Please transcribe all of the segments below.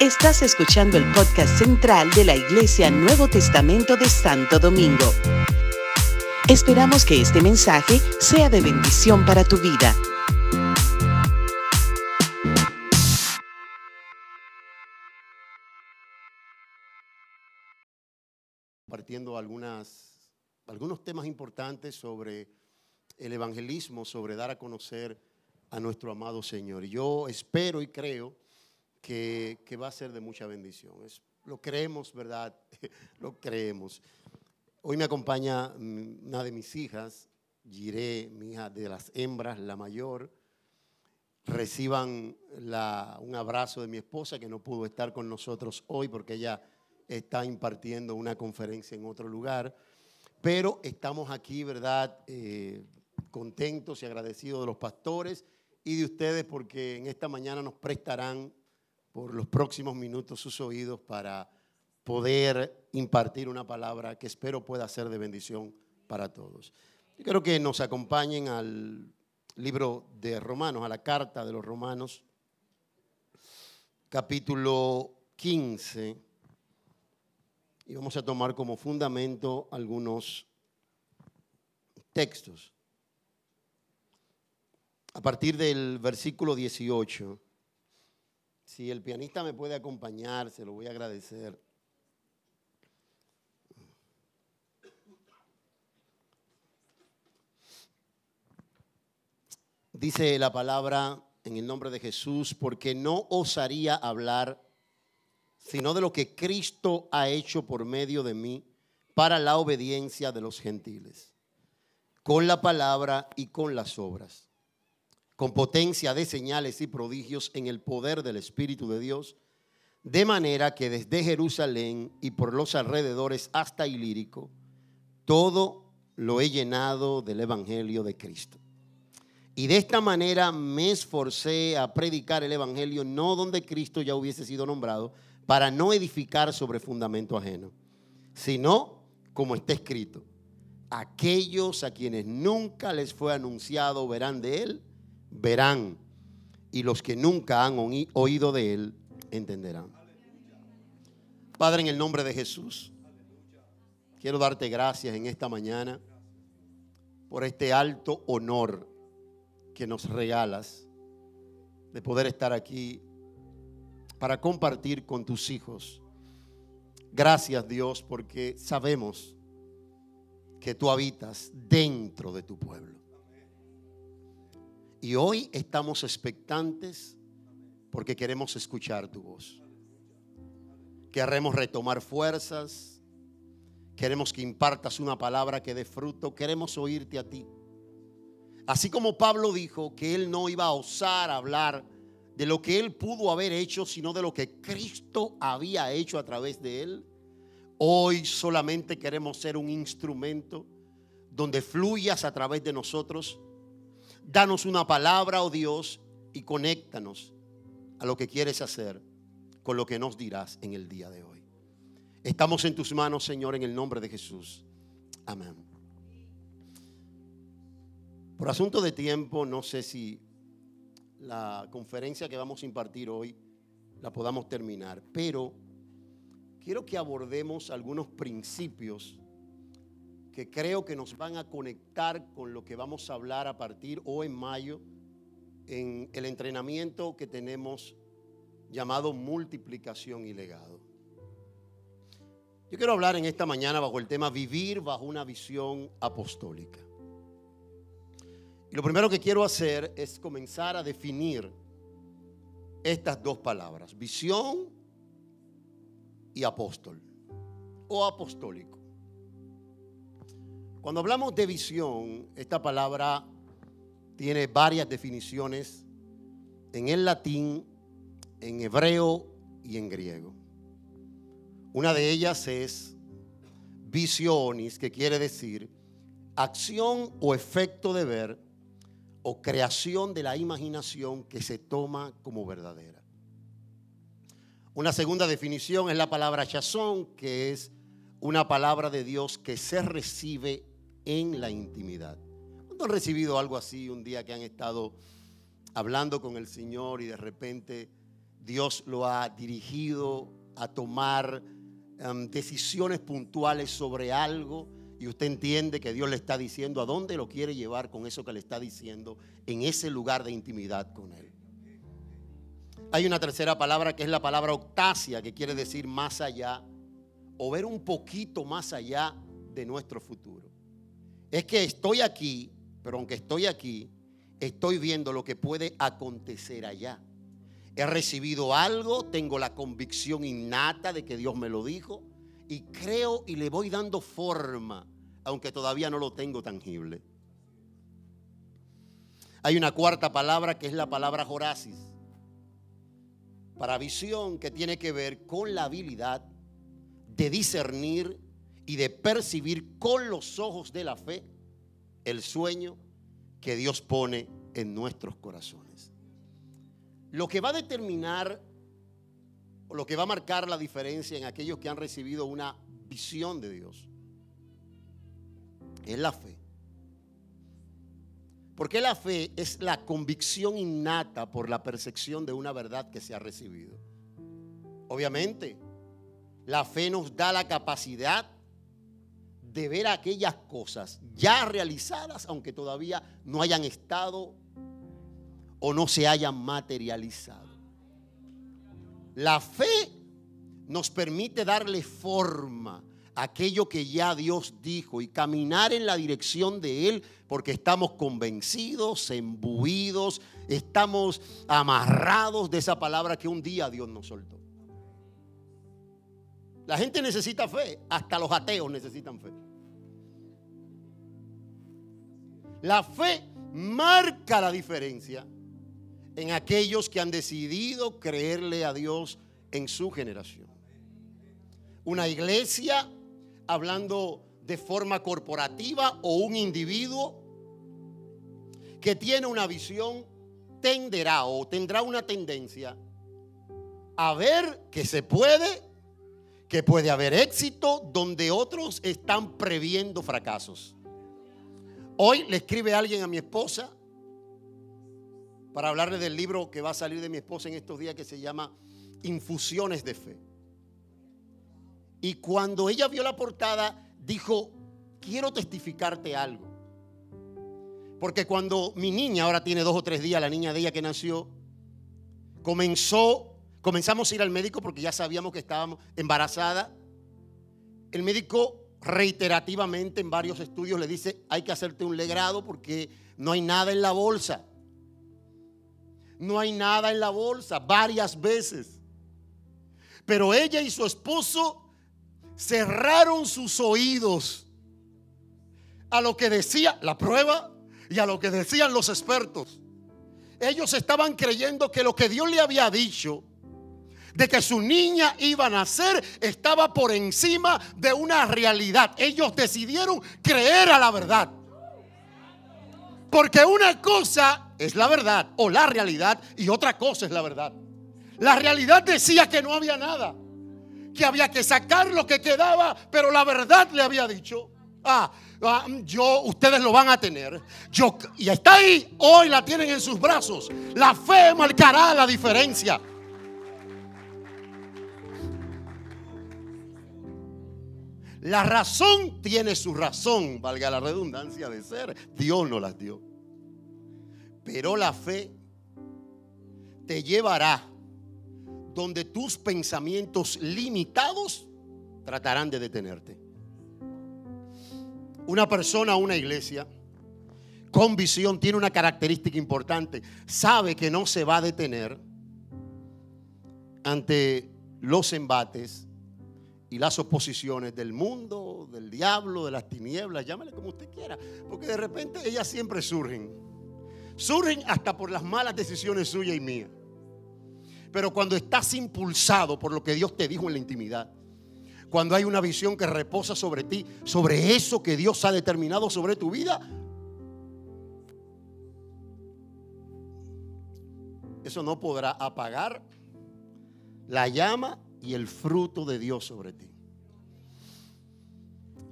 Estás escuchando el podcast central de la Iglesia Nuevo Testamento de Santo Domingo. Esperamos que este mensaje sea de bendición para tu vida. Partiendo algunas, algunos temas importantes sobre el evangelismo, sobre dar a conocer a nuestro amado Señor. Y yo espero y creo que, va a ser de mucha bendición. Es, lo creemos, ¿verdad? lo creemos. Hoy me acompaña mm, una de mis hijas, Giré, mi hija de las hembras, la mayor. Reciban un abrazo de mi esposa que no pudo estar con nosotros hoy porque ella está impartiendo una conferencia en otro lugar. Pero estamos aquí, ¿verdad? Eh, contentos y agradecidos de los pastores y de ustedes porque en esta mañana nos prestarán por los próximos minutos sus oídos para poder impartir una palabra que espero pueda ser de bendición para todos. Yo quiero que nos acompañen al libro de Romanos, a la carta de los Romanos, capítulo 15, y vamos a tomar como fundamento algunos textos. A partir del versículo 18 si el pianista me puede acompañar, se lo voy a agradecer. Dice la palabra en el nombre de Jesús, porque no osaría hablar sino de lo que Cristo ha hecho por medio de mí para la obediencia de los gentiles, con la palabra y con las obras con potencia de señales y prodigios en el poder del Espíritu de Dios, de manera que desde Jerusalén y por los alrededores hasta Ilírico, todo lo he llenado del Evangelio de Cristo. Y de esta manera me esforcé a predicar el Evangelio no donde Cristo ya hubiese sido nombrado, para no edificar sobre fundamento ajeno, sino como está escrito, aquellos a quienes nunca les fue anunciado verán de él verán y los que nunca han oído de Él entenderán. Padre, en el nombre de Jesús, quiero darte gracias en esta mañana por este alto honor que nos regalas de poder estar aquí para compartir con tus hijos. Gracias Dios porque sabemos que tú habitas dentro de tu pueblo. Y hoy estamos expectantes porque queremos escuchar tu voz. Queremos retomar fuerzas. Queremos que impartas una palabra que dé fruto. Queremos oírte a ti. Así como Pablo dijo que él no iba a osar hablar de lo que él pudo haber hecho, sino de lo que Cristo había hecho a través de él. Hoy solamente queremos ser un instrumento donde fluyas a través de nosotros Danos una palabra, oh Dios, y conéctanos a lo que quieres hacer con lo que nos dirás en el día de hoy. Estamos en tus manos, Señor, en el nombre de Jesús. Amén. Por asunto de tiempo, no sé si la conferencia que vamos a impartir hoy la podamos terminar, pero quiero que abordemos algunos principios que creo que nos van a conectar con lo que vamos a hablar a partir o en mayo en el entrenamiento que tenemos llamado multiplicación y legado. Yo quiero hablar en esta mañana bajo el tema vivir bajo una visión apostólica. Y lo primero que quiero hacer es comenzar a definir estas dos palabras, visión y apóstol o apostólico. Cuando hablamos de visión, esta palabra tiene varias definiciones en el latín, en hebreo y en griego. Una de ellas es visionis, que quiere decir acción o efecto de ver o creación de la imaginación que se toma como verdadera. Una segunda definición es la palabra chazón, que es una palabra de Dios que se recibe en la intimidad. ¿Cuándo han recibido algo así un día que han estado hablando con el Señor y de repente Dios lo ha dirigido a tomar em, decisiones puntuales sobre algo y usted entiende que Dios le está diciendo a dónde lo quiere llevar con eso que le está diciendo en ese lugar de intimidad con Él. Hay una tercera palabra que es la palabra octasia, que quiere decir más allá o ver un poquito más allá de nuestro futuro. Es que estoy aquí, pero aunque estoy aquí, estoy viendo lo que puede acontecer allá. He recibido algo, tengo la convicción innata de que Dios me lo dijo y creo y le voy dando forma, aunque todavía no lo tengo tangible. Hay una cuarta palabra que es la palabra Horacis, para visión que tiene que ver con la habilidad de discernir y de percibir con los ojos de la fe el sueño que Dios pone en nuestros corazones. Lo que va a determinar o lo que va a marcar la diferencia en aquellos que han recibido una visión de Dios es la fe. Porque la fe es la convicción innata por la percepción de una verdad que se ha recibido. Obviamente, la fe nos da la capacidad de ver aquellas cosas ya realizadas, aunque todavía no hayan estado o no se hayan materializado. La fe nos permite darle forma a aquello que ya Dios dijo y caminar en la dirección de Él porque estamos convencidos, embuidos, estamos amarrados de esa palabra que un día Dios nos soltó. La gente necesita fe, hasta los ateos necesitan fe. La fe marca la diferencia en aquellos que han decidido creerle a Dios en su generación. Una iglesia, hablando de forma corporativa, o un individuo que tiene una visión, tenderá o tendrá una tendencia a ver que se puede que puede haber éxito donde otros están previendo fracasos. Hoy le escribe alguien a mi esposa para hablarle del libro que va a salir de mi esposa en estos días que se llama Infusiones de Fe. Y cuando ella vio la portada, dijo, quiero testificarte algo. Porque cuando mi niña, ahora tiene dos o tres días, la niña de ella que nació, comenzó Comenzamos a ir al médico porque ya sabíamos que estábamos embarazada. El médico reiterativamente en varios estudios le dice, hay que hacerte un legrado porque no hay nada en la bolsa. No hay nada en la bolsa, varias veces. Pero ella y su esposo cerraron sus oídos a lo que decía la prueba y a lo que decían los expertos. Ellos estaban creyendo que lo que Dios le había dicho de que su niña iba a nacer estaba por encima de una realidad. Ellos decidieron creer a la verdad. Porque una cosa es la verdad o la realidad y otra cosa es la verdad. La realidad decía que no había nada, que había que sacar lo que quedaba, pero la verdad le había dicho, ah, ah yo, ustedes lo van a tener. Yo, y está ahí, hoy la tienen en sus brazos. La fe marcará la diferencia. La razón tiene su razón, valga la redundancia de ser. Dios no las dio. Pero la fe te llevará donde tus pensamientos limitados tratarán de detenerte. Una persona, una iglesia con visión tiene una característica importante. Sabe que no se va a detener ante los embates y las oposiciones del mundo, del diablo, de las tinieblas, llámale como usted quiera, porque de repente ellas siempre surgen. Surgen hasta por las malas decisiones suyas y mías. Pero cuando estás impulsado por lo que Dios te dijo en la intimidad, cuando hay una visión que reposa sobre ti, sobre eso que Dios ha determinado sobre tu vida, eso no podrá apagar la llama y el fruto de Dios sobre ti.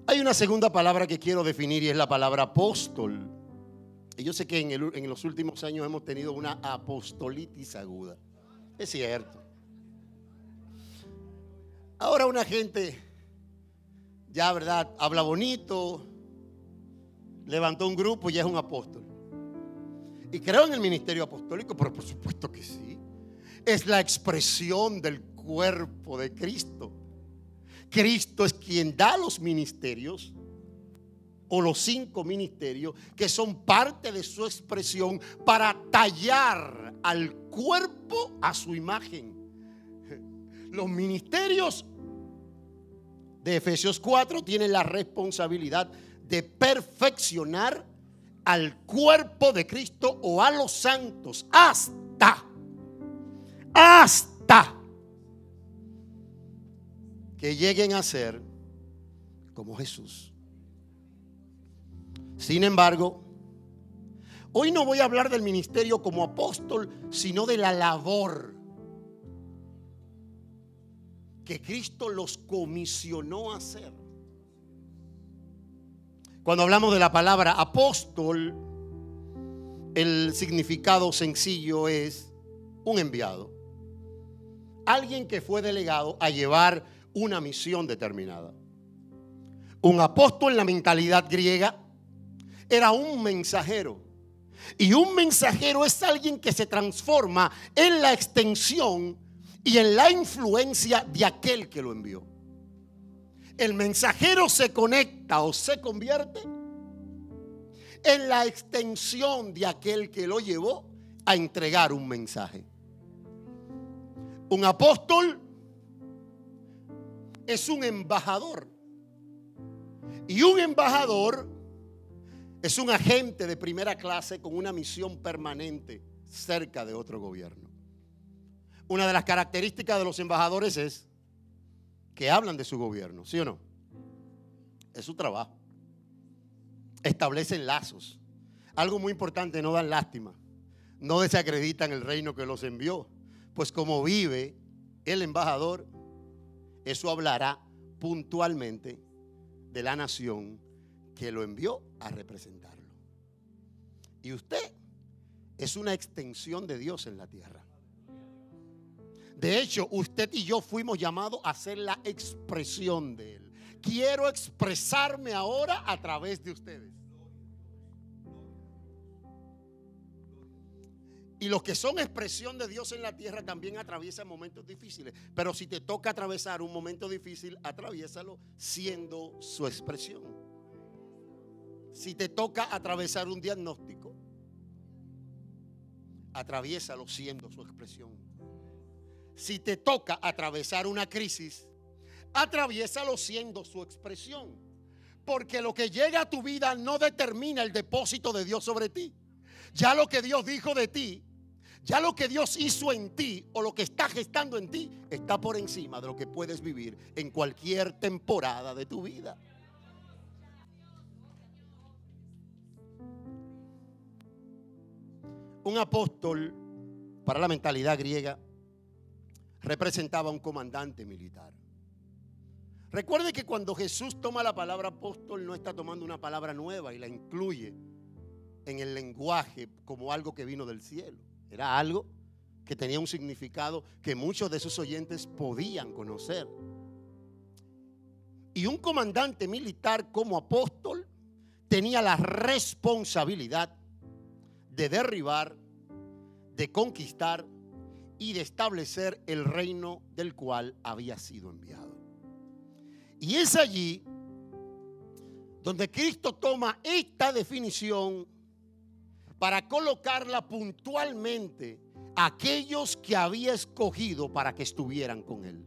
Hay una segunda palabra que quiero definir y es la palabra apóstol. Y yo sé que en, los últimos años hemos tenido una apostolitis aguda. Es cierto. Ahora una gente, ya verdad, habla bonito, levantó un grupo y ya es un apóstol. Y creo en el ministerio apostólico, pero por supuesto que sí. Es la expresión del cuerpo de Cristo. Cristo es quien da los ministerios o los cinco ministerios que son parte de su expresión para tallar al cuerpo a su imagen. Los ministerios de Efesios 4 tienen la responsabilidad de perfeccionar al cuerpo de Cristo o a los santos hasta, hasta que lleguen a ser como Jesús. Sin embargo, hoy no voy a hablar del ministerio como apóstol, sino de la labor que Cristo los comisionó a hacer. Cuando hablamos de la palabra apóstol, el significado sencillo es un enviado. Alguien que fue delegado a llevar una misión determinada. Un apóstol en la mentalidad griega era un mensajero. Y un mensajero es alguien que se transforma en la extensión y en la influencia de aquel que lo envió el mensajero se conecta o se convierte en la extensión de aquel que lo llevó a entregar un mensaje. Un apóstol es un embajador. Y un embajador es un agente de primera clase con una misión permanente cerca de otro gobierno. Una de las características de los embajadores es que hablan de su gobierno, ¿sí o no? Es su trabajo. Establecen lazos. Algo muy importante, no dan lástima. No desacreditan el reino que los envió. Pues como vive el embajador, eso hablará puntualmente de la nación que lo envió a representarlo. Y usted es una extensión de Dios en la tierra. De hecho, usted y yo fuimos llamados a ser la expresión de Él. Quiero expresarme ahora a través de ustedes. Y los que son expresión de Dios en la tierra también atraviesan momentos difíciles. Pero si te toca atravesar un momento difícil, atraviésalo siendo su expresión. Si te toca atravesar un diagnóstico, atraviésalo siendo su expresión si te toca atravesar una crisis, atraviésalo siendo su expresión. Porque lo que llega a tu vida no determina el depósito de Dios sobre ti. Ya lo que Dios dijo de ti, ya lo que Dios hizo en ti o lo que está gestando en ti está por encima de lo que puedes vivir en cualquier temporada de tu vida. Un apóstol para la mentalidad griega representaba a un comandante militar. Recuerde que cuando Jesús toma la palabra apóstol no está tomando una palabra nueva y la incluye en el lenguaje como algo que vino del cielo. Era algo que tenía un significado que muchos de sus oyentes podían conocer. Y un comandante militar como apóstol tenía la responsabilidad de derribar, de conquistar y de establecer el reino del cual había sido enviado. Y es allí donde Cristo toma esta definición para colocarla puntualmente a aquellos que había escogido para que estuvieran con él.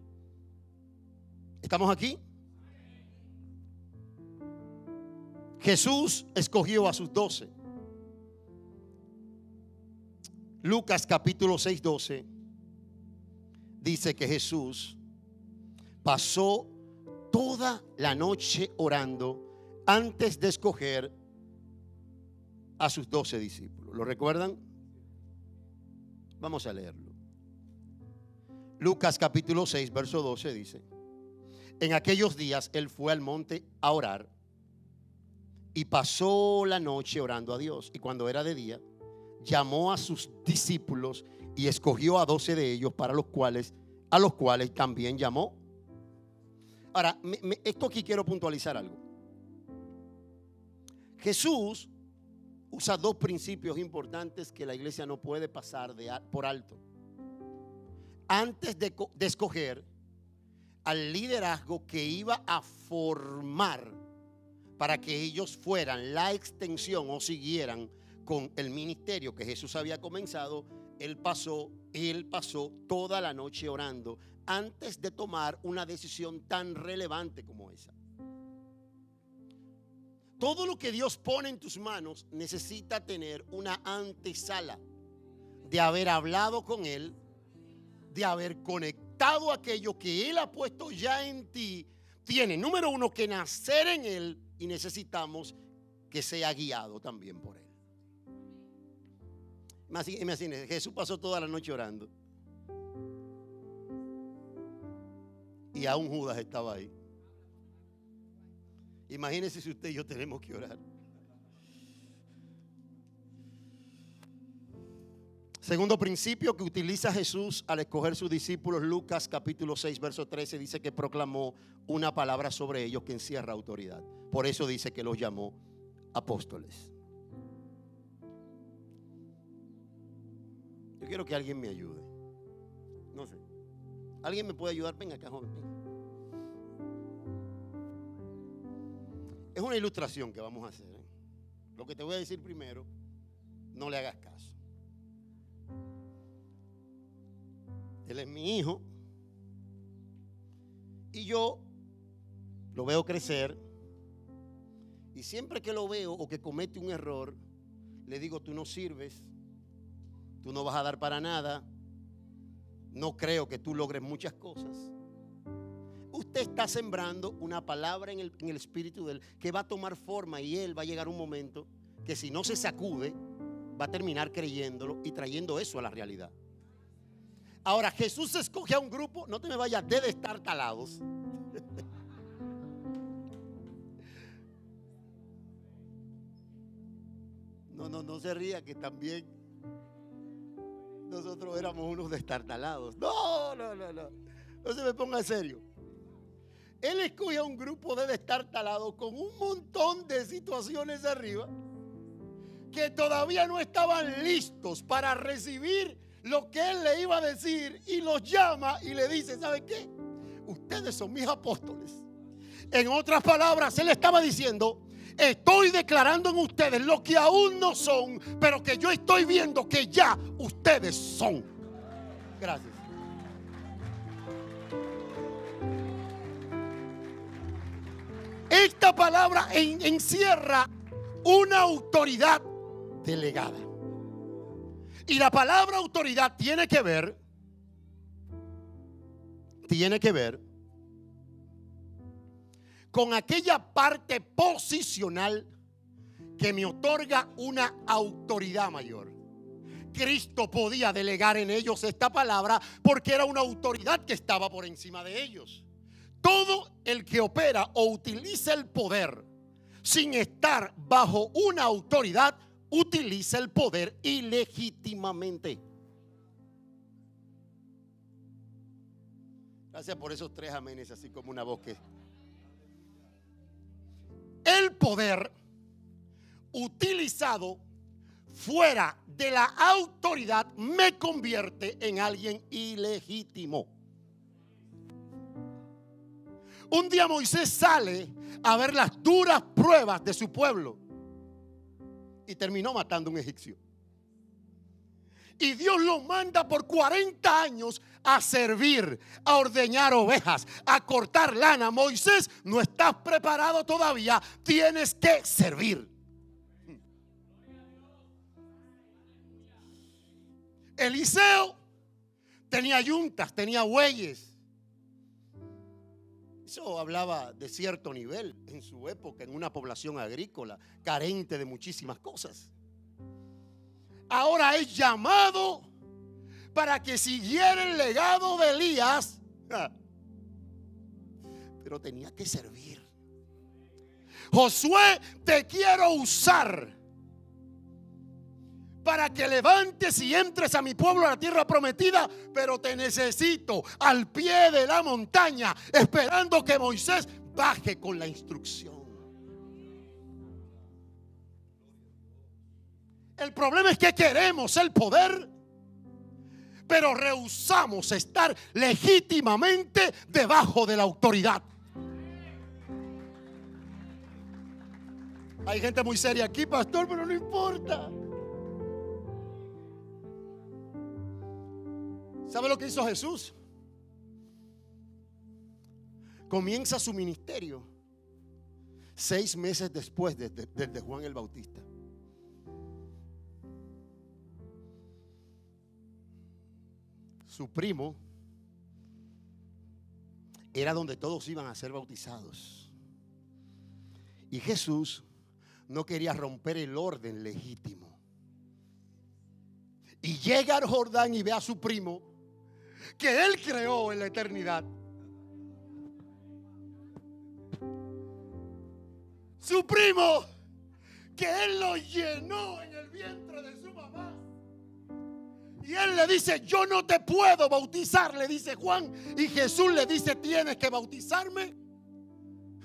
¿Estamos aquí? Jesús escogió a sus doce. Lucas capítulo 6, 12 dice que Jesús pasó toda la noche orando antes de escoger a sus doce discípulos. ¿Lo recuerdan? Vamos a leerlo. Lucas capítulo 6, verso 12 dice, en aquellos días él fue al monte a orar y pasó la noche orando a Dios. Y cuando era de día, llamó a sus discípulos y escogió a doce de ellos para los cuales, a los cuales también llamó Ahora, esto aquí quiero puntualizar algo. Jesús usa dos principios importantes que la iglesia no puede pasar de, por alto. Antes de, de escoger al liderazgo que iba a formar para que ellos fueran la extensión o siguieran con el ministerio que Jesús había comenzado, él pasó, él pasó toda la noche orando antes de tomar una decisión tan relevante como esa. Todo lo que Dios pone en tus manos necesita tener una antesala de haber hablado con Él, de haber conectado aquello que Él ha puesto ya en ti. Tiene, número uno, que nacer en Él y necesitamos que sea guiado también por Él. Imagínese, Jesús pasó toda la noche orando. Y aún Judas estaba ahí. Imagínese si usted y yo tenemos que orar. Segundo principio que utiliza Jesús al escoger sus discípulos, Lucas capítulo 6, verso 13, dice que proclamó una palabra sobre ellos que encierra autoridad. Por eso dice que los llamó apóstoles. Yo quiero que alguien me ayude. No sé. ¿Alguien me puede ayudar? Venga acá, joven. Es una ilustración que vamos a hacer. ¿eh? Lo que te voy a decir primero, no le hagas caso. Él es mi hijo. Y yo lo veo crecer. Y siempre que lo veo o que comete un error, le digo, tú no sirves tú no vas a dar para nada, no creo que tú logres muchas cosas. Usted está sembrando una palabra en el, espíritu de él que va a tomar forma y él va a llegar un momento que si no se sacude, va a terminar creyéndolo y trayendo eso a la realidad. Ahora, Jesús escoge a un grupo, no te me vayas de estar talados. No, no, no se ría que también nosotros éramos unos destartalados. No, no, no, no. No se me ponga en serio. Él escoge a un grupo de destartalados con un montón de situaciones arriba que todavía no estaban listos para recibir lo que él le iba a decir y los llama y le dice, ¿sabe qué? Ustedes son mis apóstoles. En otras palabras, él estaba diciendo, Estoy declarando en ustedes lo que aún no son, pero que yo estoy viendo que ya ustedes son. Gracias. Esta palabra encierra una autoridad delegada. Y la palabra autoridad tiene que ver, tiene que ver con aquella parte posicional que me otorga una autoridad mayor. Cristo podía delegar en ellos esta palabra porque era una autoridad que estaba por encima de ellos. Todo el que opera o utiliza el poder sin estar bajo una autoridad, utiliza el poder ilegítimamente. Gracias por esos tres amenes, así como una voz que el poder utilizado fuera de la autoridad me convierte en alguien ilegítimo. Un día Moisés sale a ver las duras pruebas de su pueblo y terminó matando a un egipcio. Y Dios lo manda por 40 años a servir, a ordeñar ovejas, a cortar lana. Moisés, no estás preparado todavía, tienes que servir. Eliseo tenía yuntas, tenía bueyes. Eso hablaba de cierto nivel en su época, en una población agrícola, carente de muchísimas cosas ahora es llamado para que siguiera el legado de Elías. Pero tenía que servir. Josué, te quiero usar para que levantes y entres a mi pueblo a la tierra prometida, pero te necesito al pie de la montaña, esperando que Moisés baje con la instrucción. El problema es que queremos el poder, pero rehusamos estar legítimamente debajo de la autoridad. Hay gente muy seria aquí, pastor, pero no importa. ¿Sabe lo que hizo Jesús? Comienza su ministerio seis meses después de, de Juan el Bautista. Su primo era donde todos iban a ser bautizados. Y Jesús no quería romper el orden legítimo. Y llega al Jordán y ve a su primo que él creó en la eternidad. Su primo que él lo llenó en el vientre de su mamá. Y él le dice, yo no te puedo bautizar, le dice Juan. Y Jesús le dice, tienes que bautizarme.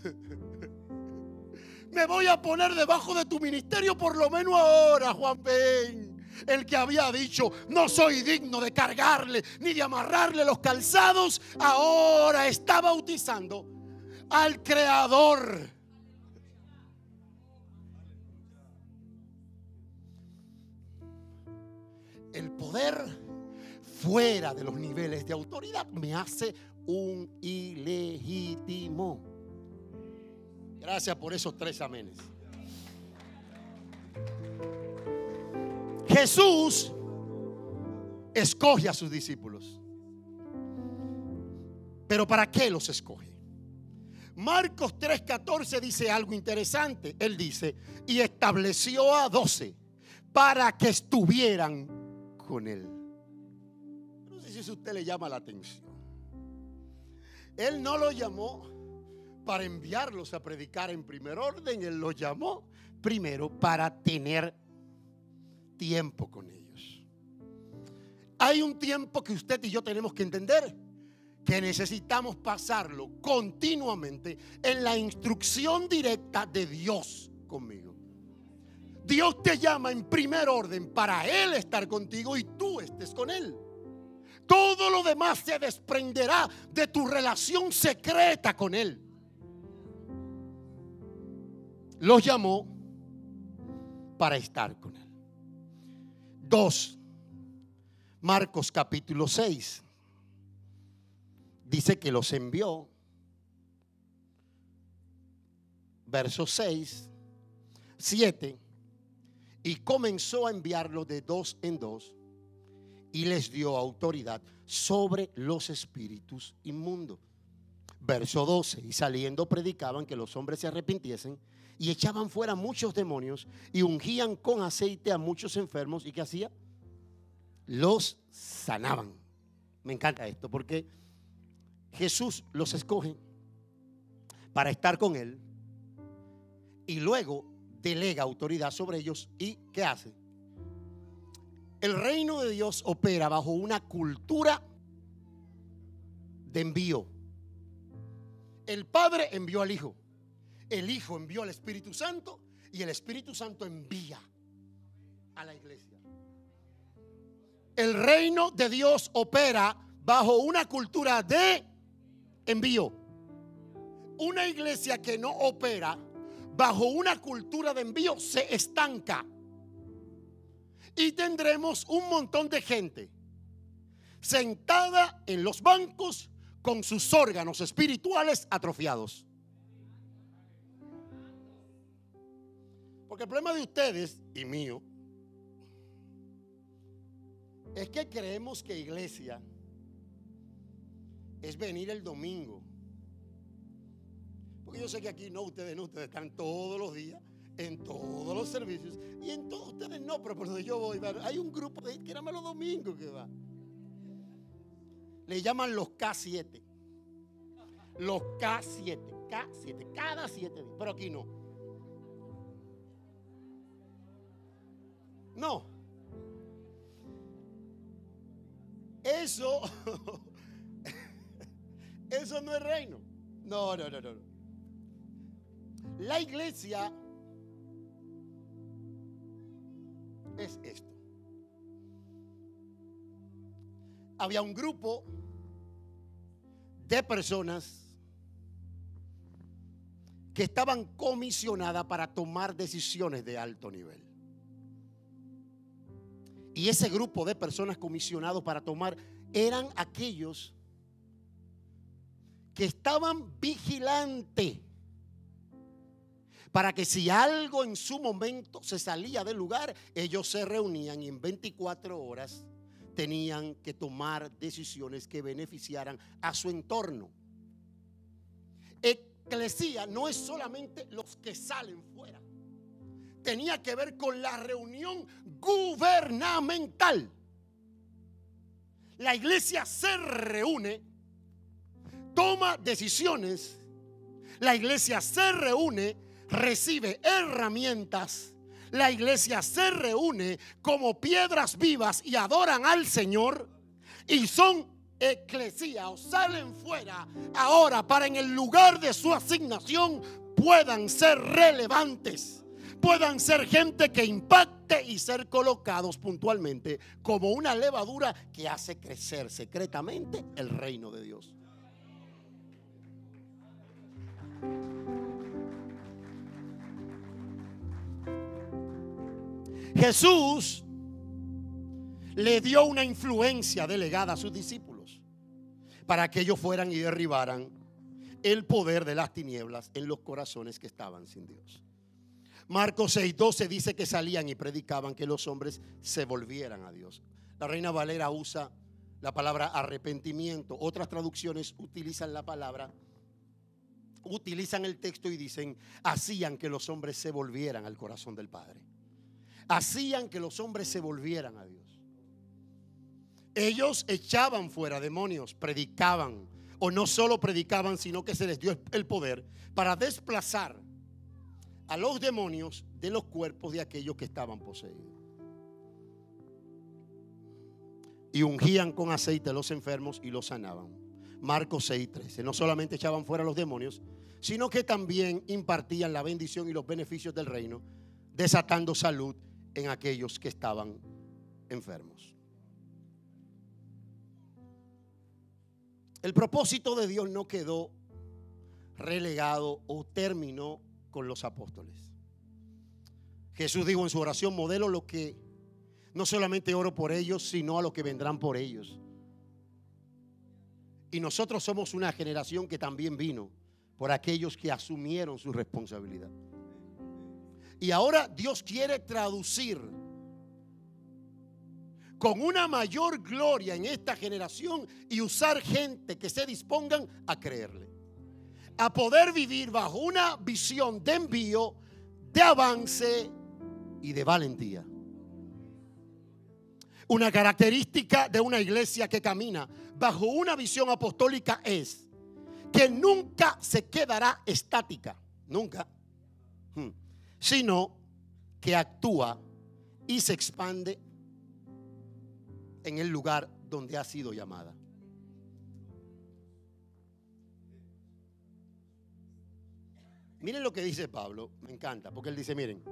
Me voy a poner debajo de tu ministerio por lo menos ahora, Juan Ben. El que había dicho, no soy digno de cargarle ni de amarrarle los calzados, ahora está bautizando al Creador. El poder fuera de los niveles de autoridad me hace un ilegítimo. Gracias por esos tres amenes. Jesús escoge a sus discípulos. Pero ¿para qué los escoge? Marcos 3:14 dice algo interesante. Él dice, y estableció a doce para que estuvieran con él. No sé si a usted le llama la atención. Él no lo llamó para enviarlos a predicar en primer orden. Él los llamó primero para tener tiempo con ellos. Hay un tiempo que usted y yo tenemos que entender que necesitamos pasarlo continuamente en la instrucción directa de Dios conmigo. Dios te llama en primer orden para Él estar contigo y tú estés con Él. Todo lo demás se desprenderá de tu relación secreta con Él. Los llamó para estar con Él. 2. Marcos capítulo 6. Dice que los envió. Verso 6, 7. Y comenzó a enviarlos de dos en dos y les dio autoridad sobre los espíritus inmundos. Verso 12. Y saliendo predicaban que los hombres se arrepintiesen y echaban fuera muchos demonios y ungían con aceite a muchos enfermos. ¿Y qué hacía? Los sanaban. Me encanta esto porque Jesús los escoge para estar con Él y luego delega autoridad sobre ellos. ¿Y qué hace? El reino de Dios opera bajo una cultura de envío. El Padre envió al Hijo el Hijo envió al Espíritu Santo y el Espíritu Santo envía a la iglesia. El reino de Dios opera bajo una cultura de envío. Una iglesia que no opera bajo una cultura de envío se estanca. Y tendremos un montón de gente sentada en los bancos con sus órganos espirituales atrofiados. Porque el problema de ustedes y mío es que creemos que iglesia es venir el domingo. Porque yo sé que aquí no, ustedes no, ustedes están todos los días, en todos los servicios, y en todos ustedes no, pero por donde yo voy, hay un grupo de que los domingos que va. Le llaman los K7. Los K7, K7, cada siete días, pero aquí no. No. Eso, eso no es reino. No, no, no, no. La iglesia es esto. Había un grupo de personas que estaban comisionadas para tomar decisiones de alto nivel. Y ese grupo de personas comisionados para tomar eran aquellos que estaban vigilantes para que si algo en su momento se salía del lugar, ellos se reunían y en 24 horas tenían que tomar decisiones que beneficiaran a su entorno. Eclesía no es solamente los que salen fuera. Tenía que ver con la reunión gubernamental. La iglesia se reúne, toma decisiones. La iglesia se reúne, recibe herramientas. La iglesia se reúne como piedras vivas y adoran al Señor y son eclesía o salen fuera ahora para en el lugar de su asignación puedan ser relevantes, puedan ser gente que impacte y ser colocados puntualmente como una levadura que hace crecer secretamente el reino de Dios. Jesús le dio una influencia delegada a sus discípulos para que ellos fueran y derribaran el poder de las tinieblas en los corazones que estaban sin Dios. Marcos 6:12 dice que salían y predicaban que los hombres se volvieran a Dios. La reina Valera usa la palabra arrepentimiento. Otras traducciones utilizan la palabra, utilizan el texto y dicen, hacían que los hombres se volvieran al corazón del Padre hacían que los hombres se volvieran a Dios. Ellos echaban fuera demonios, predicaban, o no solo predicaban, sino que se les dio el poder para desplazar a los demonios de los cuerpos de aquellos que estaban poseídos. Y ungían con aceite a los enfermos y los sanaban. Marcos 6:13. No solamente echaban fuera a los demonios, sino que también impartían la bendición y los beneficios del reino, desatando salud en aquellos que estaban enfermos. El propósito de Dios no quedó relegado o terminó con los apóstoles. Jesús dijo en su oración, modelo lo que no solamente oro por ellos, sino a los que vendrán por ellos. Y nosotros somos una generación que también vino por aquellos que asumieron su responsabilidad. Y ahora Dios quiere traducir con una mayor gloria en esta generación y usar gente que se dispongan a creerle. A poder vivir bajo una visión de envío, de avance y de valentía. Una característica de una iglesia que camina bajo una visión apostólica es que nunca se quedará estática. Nunca. Hmm sino que actúa y se expande en el lugar donde ha sido llamada. Miren lo que dice Pablo, me encanta, porque él dice, miren,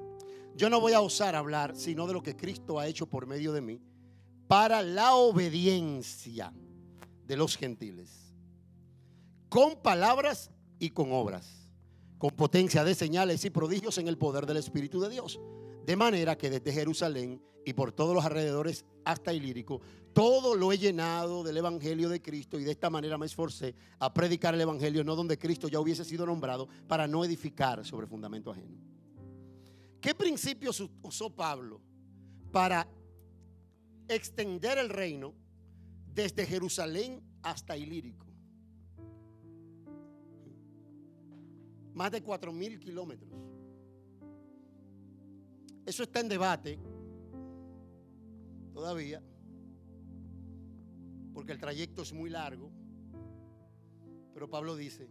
yo no voy a osar hablar sino de lo que Cristo ha hecho por medio de mí para la obediencia de los gentiles, con palabras y con obras con potencia de señales y prodigios en el poder del Espíritu de Dios. De manera que desde Jerusalén y por todos los alrededores hasta Ilírico, todo lo he llenado del Evangelio de Cristo y de esta manera me esforcé a predicar el Evangelio no donde Cristo ya hubiese sido nombrado para no edificar sobre fundamento ajeno. ¿Qué principios usó Pablo para extender el reino desde Jerusalén hasta Ilírico? más de 4 mil kilómetros. Eso está en debate todavía, porque el trayecto es muy largo, pero Pablo dice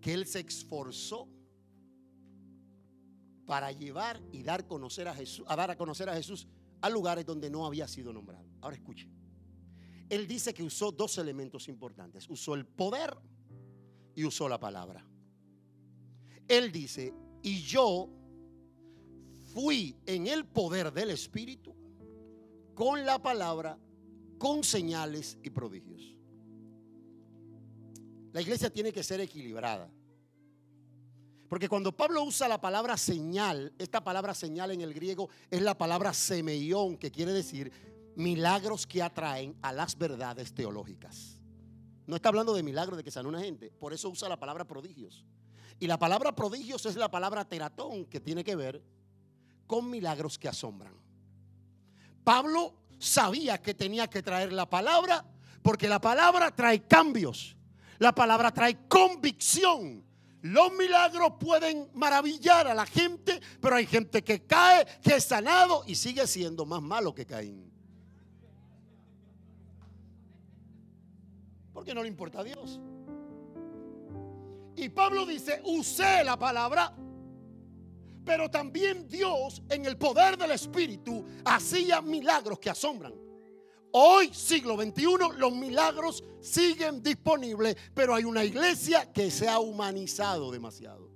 que él se esforzó para llevar y dar conocer a Jesús, dar a conocer a Jesús a lugares donde no había sido nombrado. Ahora escuche. él dice que usó dos elementos importantes. Usó el poder y usó la palabra. Él dice, y yo fui en el poder del Espíritu con la palabra, con señales y prodigios. La iglesia tiene que ser equilibrada. Porque cuando Pablo usa la palabra señal, esta palabra señal en el griego es la palabra semeión, que quiere decir milagros que atraen a las verdades teológicas. No está hablando de milagros de que sana una gente, por eso usa la palabra prodigios. Y la palabra prodigios es la palabra teratón, que tiene que ver con milagros que asombran. Pablo sabía que tenía que traer la palabra, porque la palabra trae cambios, la palabra trae convicción. Los milagros pueden maravillar a la gente, pero hay gente que cae, que es sanado y sigue siendo más malo que Caín. Porque no le importa a Dios. Y Pablo dice, usé la palabra, pero también Dios en el poder del Espíritu hacía milagros que asombran. Hoy, siglo XXI, los milagros siguen disponibles, pero hay una iglesia que se ha humanizado demasiado.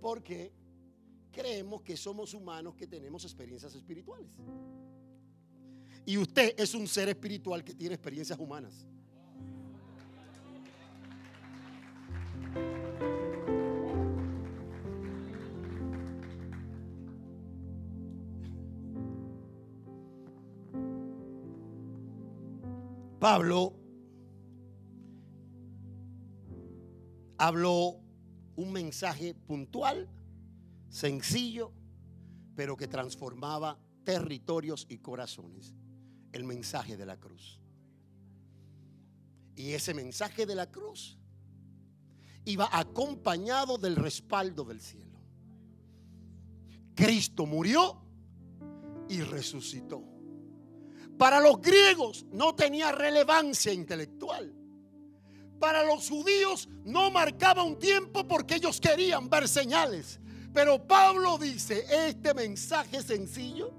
Porque creemos que somos humanos que tenemos experiencias espirituales. Y usted es un ser espiritual que tiene experiencias humanas. Pablo habló un mensaje puntual, sencillo, pero que transformaba territorios y corazones. El mensaje de la cruz. Y ese mensaje de la cruz iba acompañado del respaldo del cielo. Cristo murió y resucitó para los griegos no tenía relevancia intelectual. Para los judíos no marcaba un tiempo porque ellos querían ver señales. Pero Pablo dice, este mensaje sencillo,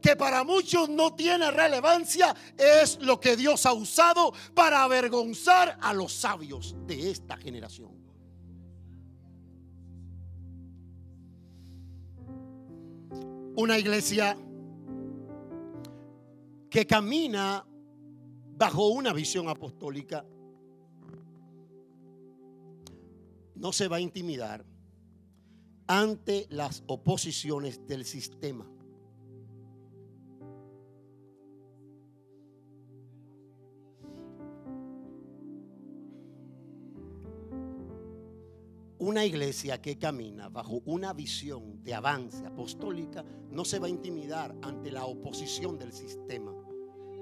que para muchos no tiene relevancia, es lo que Dios ha usado para avergonzar a los sabios de esta generación. Una iglesia que camina bajo una visión apostólica no se va a intimidar ante las oposiciones del sistema. Una iglesia que camina bajo una visión de avance apostólica no se va a intimidar ante la oposición del sistema.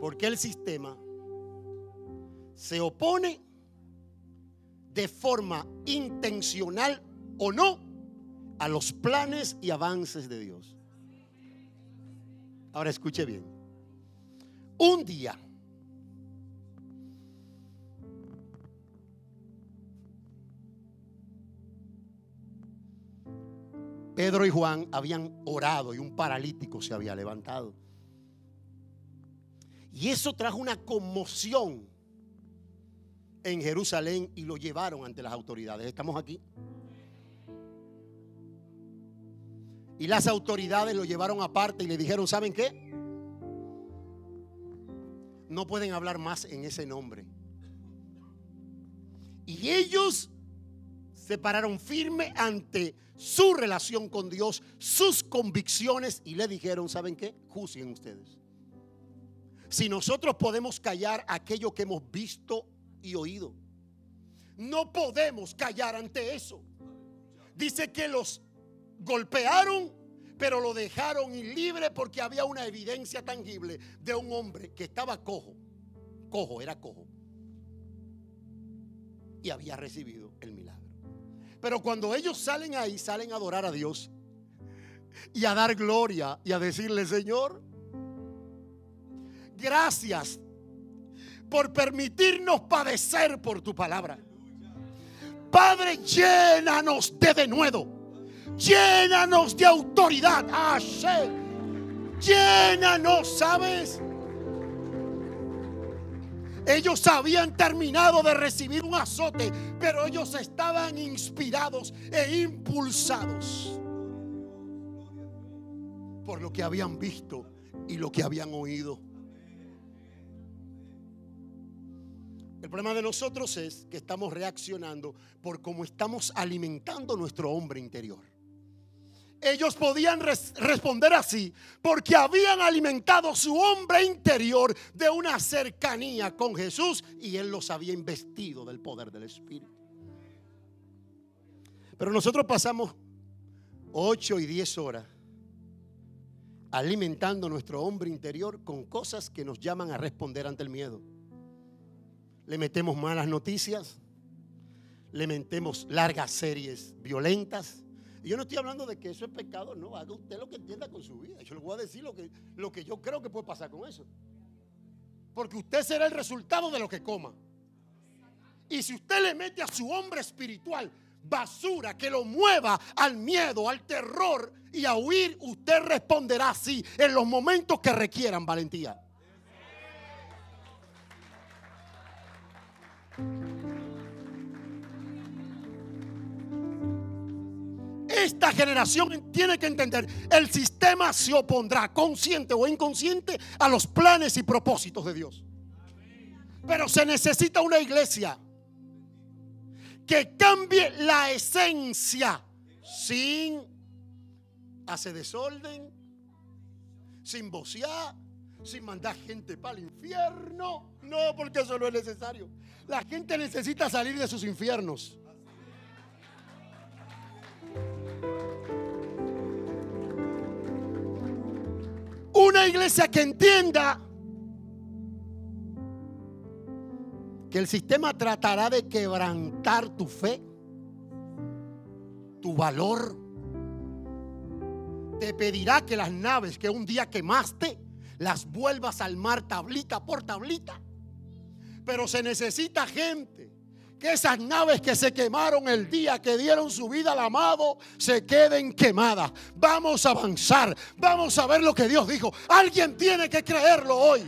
Porque el sistema se opone de forma intencional o no a los planes y avances de Dios. Ahora escuche bien. Un día Pedro y Juan habían orado y un paralítico se había levantado. Y eso trajo una conmoción en Jerusalén y lo llevaron ante las autoridades. Estamos aquí. Y las autoridades lo llevaron aparte y le dijeron, ¿saben qué? No pueden hablar más en ese nombre. Y ellos se pararon firme ante su relación con Dios, sus convicciones y le dijeron, ¿saben qué? Juzguen ustedes si nosotros podemos callar aquello que hemos visto y oído. No podemos callar ante eso. Dice que los golpearon, pero lo dejaron libre porque había una evidencia tangible de un hombre que estaba cojo. Cojo, era cojo. Y había recibido el milagro. Pero cuando ellos salen ahí, salen a adorar a Dios y a dar gloria y a decirle, Señor, gracias por permitirnos padecer por tu palabra. Padre, llénanos de denuedo. Llénanos de autoridad. Llénanos, ¿sabes? Ellos habían terminado de recibir un azote, pero ellos estaban inspirados e impulsados por lo que habían visto y lo que habían oído. El problema de nosotros es que estamos reaccionando por cómo estamos alimentando nuestro hombre interior. Ellos podían responder así porque habían alimentado su hombre interior de una cercanía con Jesús y Él los había investido del poder del Espíritu. Pero nosotros pasamos 8 y 10 horas alimentando nuestro hombre interior con cosas que nos llaman a responder ante el miedo. Le metemos malas noticias, le metemos largas series violentas. Y yo no estoy hablando de que eso es pecado, no, haga usted lo que entienda con su vida. Yo le voy a decir lo que, lo que yo creo que puede pasar con eso. Porque usted será el resultado de lo que coma. Y si usted le mete a su hombre espiritual basura que lo mueva al miedo, al terror y a huir, usted responderá así en los momentos que requieran valentía. Esta generación tiene que entender, el sistema se opondrá, consciente o inconsciente, a los planes y propósitos de Dios. Pero se necesita una iglesia que cambie la esencia sin hacer desorden, sin vocear, sin mandar gente para el infierno. No, porque eso no es necesario. La gente necesita salir de sus infiernos. Una iglesia que entienda que el sistema tratará de quebrantar tu fe, tu valor. Te pedirá que las naves que un día quemaste las vuelvas al mar tablita por tablita. Pero se necesita gente que esas naves que se quemaron el día que dieron su vida al amado se queden quemadas. Vamos a avanzar, vamos a ver lo que Dios dijo. Alguien tiene que creerlo hoy.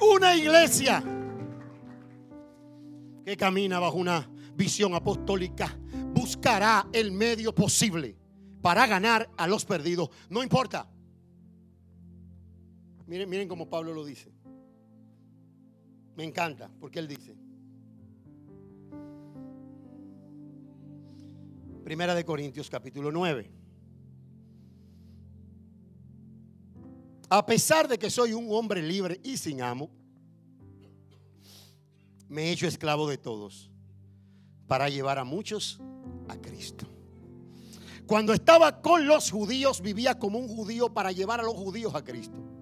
Una iglesia que camina bajo una visión apostólica buscará el medio posible para ganar a los perdidos. No importa. Miren, miren cómo Pablo lo dice. Me encanta porque él dice. Primera de Corintios capítulo 9. A pesar de que soy un hombre libre y sin amo, me he hecho esclavo de todos para llevar a muchos a Cristo. Cuando estaba con los judíos, vivía como un judío para llevar a los judíos a Cristo.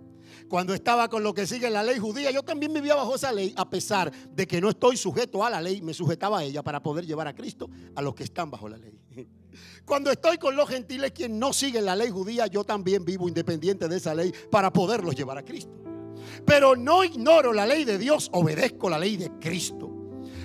Cuando estaba con lo que sigue la ley judía, yo también vivía bajo esa ley, a pesar de que no estoy sujeto a la ley, me sujetaba a ella para poder llevar a Cristo a los que están bajo la ley. Cuando estoy con los gentiles, quien no sigue la ley judía, yo también vivo independiente de esa ley para poderlos llevar a Cristo. Pero no ignoro la ley de Dios, obedezco la ley de Cristo.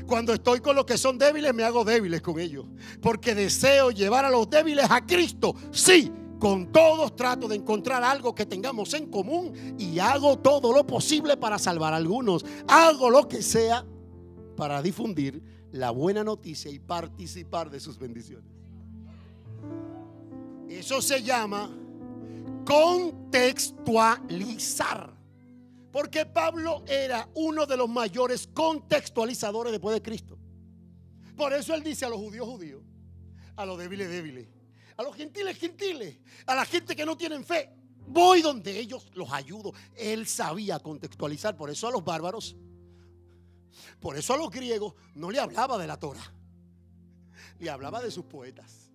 Cuando estoy con los que son débiles, me hago débiles con ellos. Porque deseo llevar a los débiles a Cristo. Sí, con todos trato de encontrar algo que tengamos en común y hago todo lo posible para salvar a algunos. Hago lo que sea para difundir la buena noticia y participar de sus bendiciones. Eso se llama contextualizar. Porque Pablo era uno de los mayores contextualizadores después de Cristo. Por eso él dice a los judíos judíos, a los débiles débiles, a los gentiles gentiles, a la gente que no tienen fe, voy donde ellos los ayudo. Él sabía contextualizar, por eso a los bárbaros, por eso a los griegos no le hablaba de la Torah, le hablaba de sus poetas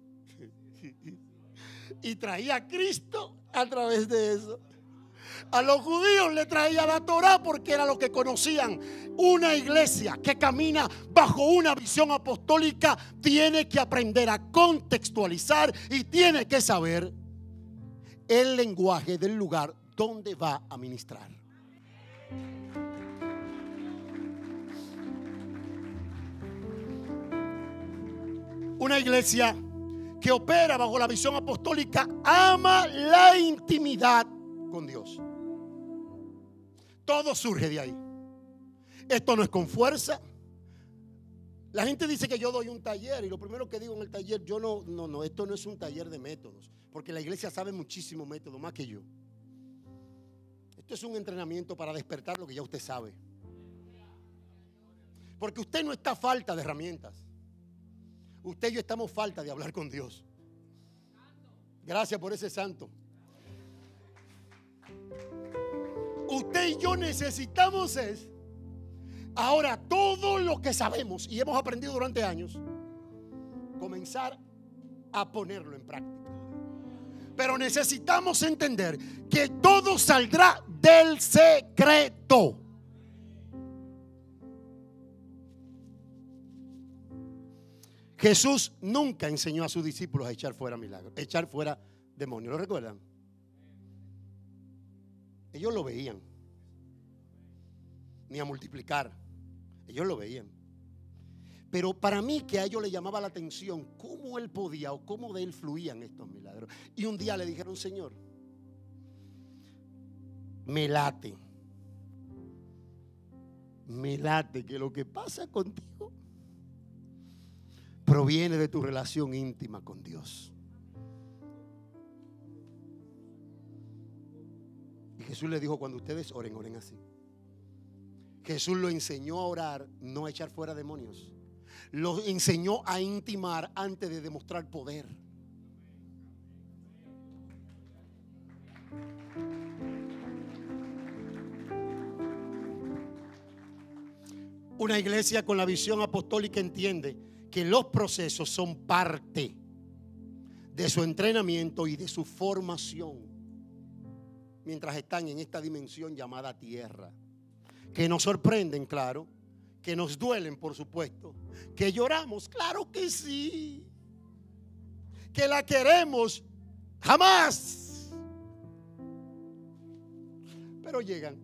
y traía a Cristo a través de eso. A los judíos le traía la Torah porque era lo que conocían. Una iglesia que camina bajo una visión apostólica tiene que aprender a contextualizar y tiene que saber el lenguaje del lugar donde va a ministrar. Una iglesia que opera bajo la visión apostólica ama la intimidad con Dios. Todo surge de ahí. Esto no es con fuerza. La gente dice que yo doy un taller y lo primero que digo en el taller, yo no, no, no, esto no es un taller de métodos, porque la iglesia sabe muchísimo métodos, más que yo. Esto es un entrenamiento para despertar lo que ya usted sabe. Porque usted no está falta de herramientas. Usted y yo estamos falta de hablar con Dios. Gracias por ese santo. Usted y yo necesitamos es ahora todo lo que sabemos y hemos aprendido durante años, comenzar a ponerlo en práctica. Pero necesitamos entender que todo saldrá del secreto. Jesús nunca enseñó a sus discípulos a echar fuera milagros, echar fuera demonios. ¿Lo recuerdan? Ellos lo veían. Ni a multiplicar. Ellos lo veían. Pero para mí que a ellos le llamaba la atención cómo él podía o cómo de él fluían estos milagros. Y un día le dijeron, Señor, me late. Me late que lo que pasa contigo proviene de tu relación íntima con Dios. Y Jesús le dijo, cuando ustedes oren, oren así. Jesús lo enseñó a orar, no a echar fuera demonios. Lo enseñó a intimar antes de demostrar poder. Una iglesia con la visión apostólica entiende que los procesos son parte de su entrenamiento y de su formación mientras están en esta dimensión llamada tierra. Que nos sorprenden, claro, que nos duelen, por supuesto, que lloramos, claro que sí, que la queremos, jamás. Pero llegan.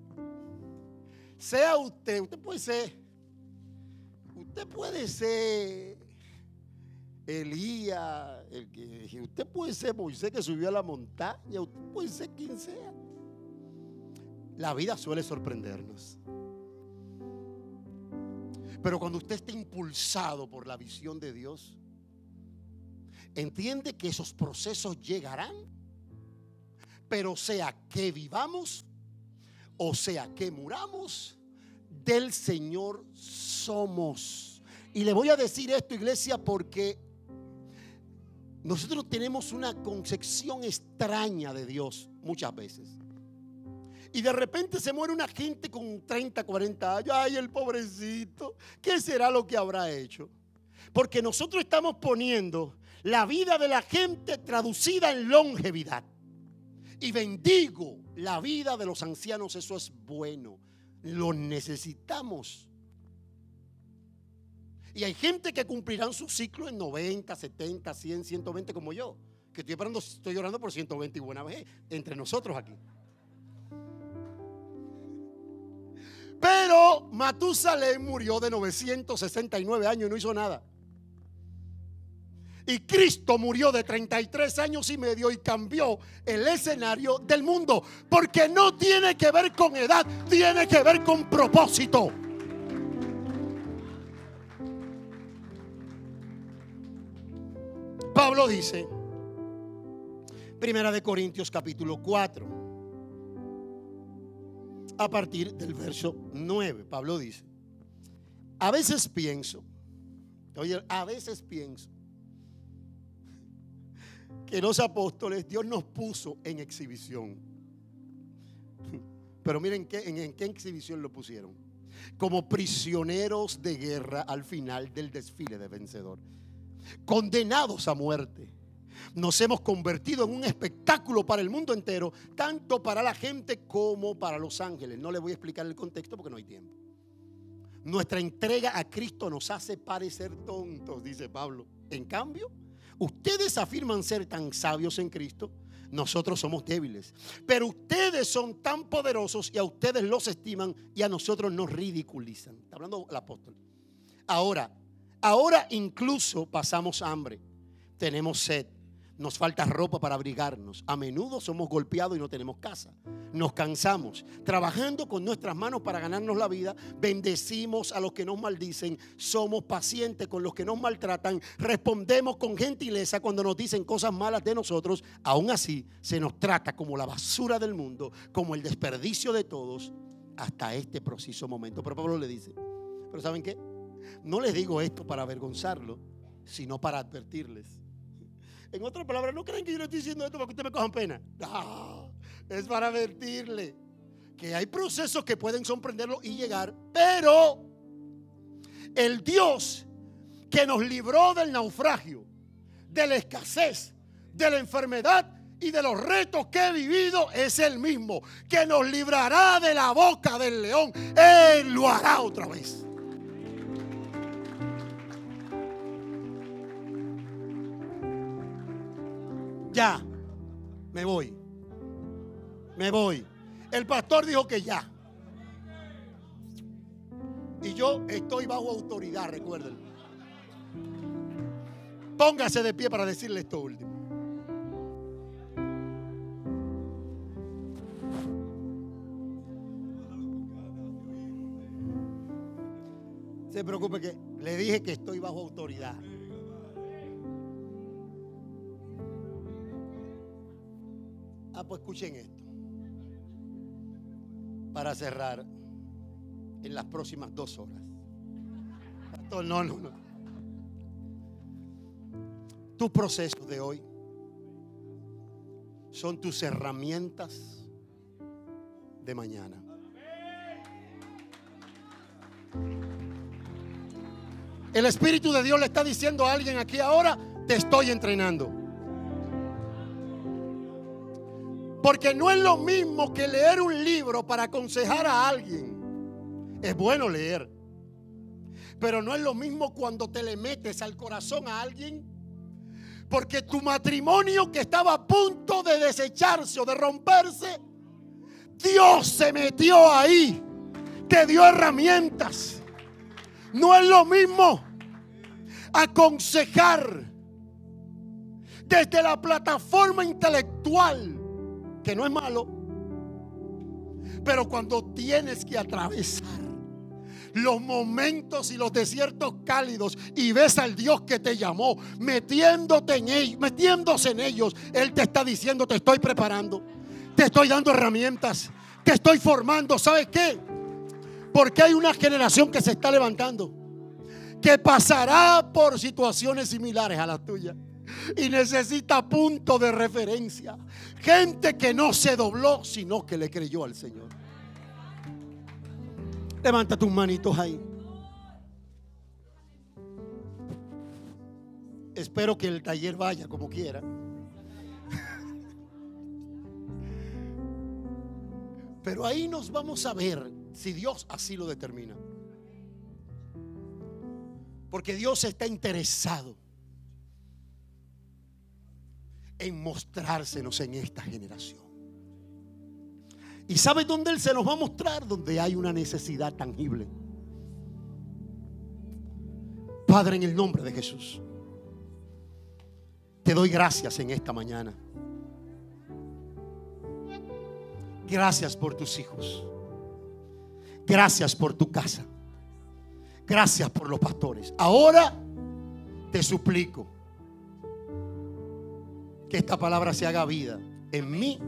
Sea usted, usted puede ser, usted puede ser Elías, el que usted puede ser Moisés que subió a la montaña, usted puede ser quien sea. La vida suele sorprendernos. Pero cuando usted está impulsado por la visión de Dios, entiende que esos procesos llegarán, pero sea que vivamos o sea que muramos, del Señor somos. Y le voy a decir esto, iglesia, porque nosotros tenemos una concepción extraña de Dios muchas veces. Y de repente se muere una gente con 30, 40 años. Ay, el pobrecito. ¿Qué será lo que habrá hecho? Porque nosotros estamos poniendo la vida de la gente traducida en longevidad. Y bendigo la vida de los ancianos. Eso es bueno. Lo necesitamos. Y hay gente que cumplirán su ciclo en 90, 70, 100, 120 como yo. Que estoy, esperando, estoy llorando por 120 y buena vez entre nosotros aquí. Pero Matusalén murió de 969 años y no hizo nada. Y Cristo murió de 33 años y medio y cambió el escenario del mundo. Porque no tiene que ver con edad, tiene que ver con propósito. Pablo dice, Primera de Corintios capítulo 4 a partir del verso 9. Pablo dice, a veces pienso, oye, a veces pienso que los apóstoles Dios nos puso en exhibición. Pero miren en, en qué exhibición lo pusieron. Como prisioneros de guerra al final del desfile de vencedor. Condenados a muerte nos hemos convertido en un espectáculo para el mundo entero, tanto para la gente como para los ángeles. No le voy a explicar el contexto porque no hay tiempo. Nuestra entrega a Cristo nos hace parecer tontos, dice Pablo. En cambio, ustedes afirman ser tan sabios en Cristo, nosotros somos débiles. Pero ustedes son tan poderosos y a ustedes los estiman y a nosotros nos ridiculizan. Está hablando el apóstol. Ahora, ahora incluso pasamos hambre, tenemos sed Nos falta ropa para abrigarnos. A menudo somos golpeados y no tenemos casa. Nos cansamos. Trabajando con nuestras manos para ganarnos la vida, bendecimos a los que nos maldicen. Somos pacientes con los que nos maltratan. Respondemos con gentileza cuando nos dicen cosas malas de nosotros. Aún así, se nos trata como la basura del mundo, como el desperdicio de todos, hasta este preciso momento. Pero Pablo le dice, pero ¿saben qué? No les digo esto para avergonzarlo, sino para advertirles en otras palabras, no creen que yo le estoy diciendo esto para que ustedes me cojan pena. No, es para advertirle que hay procesos que pueden sorprenderlo y llegar, pero el Dios que nos libró del naufragio, de la escasez, de la enfermedad y de los retos que he vivido es el mismo, que nos librará de la boca del león. Él lo hará otra vez. Ya, me voy. Me voy. El pastor dijo que ya. Y yo estoy bajo autoridad, recuerden. Póngase de pie para decirle esto último. Se preocupe que le dije que estoy bajo autoridad. Ah, pues escuchen esto. Para cerrar en las próximas dos horas. no, no, no. Tus procesos de hoy son tus herramientas de mañana. El Espíritu de Dios le está diciendo a alguien aquí ahora, te estoy entrenando. Porque no es lo mismo que leer un libro para aconsejar a alguien. Es bueno leer. Pero no es lo mismo cuando te le metes al corazón a alguien. Porque tu matrimonio que estaba a punto de desecharse o de romperse, Dios se metió ahí. Te dio herramientas. No es lo mismo aconsejar desde la plataforma intelectual que no es malo, pero cuando tienes que atravesar los momentos y los desiertos cálidos y ves al Dios que te llamó metiéndote en ellos, metiéndose en ellos, Él te está diciendo, te estoy preparando, te estoy dando herramientas, te estoy formando, ¿sabes qué? Porque hay una generación que se está levantando, que pasará por situaciones similares a las tuyas y necesita punto de referencia. Gente que no se dobló, sino que le creyó al Señor. Levanta tus manitos ahí. Espero que el taller vaya como quiera. Pero ahí nos vamos a ver si Dios así lo determina. Porque Dios está interesado en mostrársenos en esta generación. ¿Y sabe dónde Él se nos va a mostrar? Donde hay una necesidad tangible. Padre, en el nombre de Jesús, te doy gracias en esta mañana. Gracias por tus hijos. Gracias por tu casa. Gracias por los pastores. Ahora te suplico que esta palabra se haga vida en mí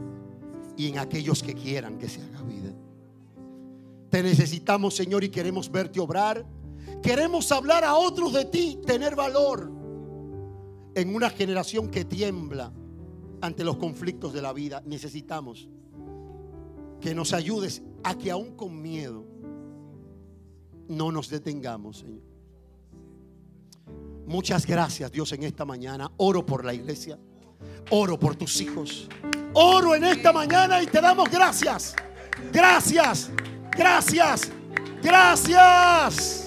y en aquellos que quieran que se haga vida. Te necesitamos, Señor, y queremos verte obrar. Queremos hablar a otros de ti, tener valor en una generación que tiembla ante los conflictos de la vida. Necesitamos que nos ayudes a que aún con miedo no nos detengamos, Señor. Muchas gracias, Dios, en esta mañana. Oro por la iglesia. Oro por tus hijos. Oro en esta mañana y te damos gracias. Gracias. Gracias. Gracias.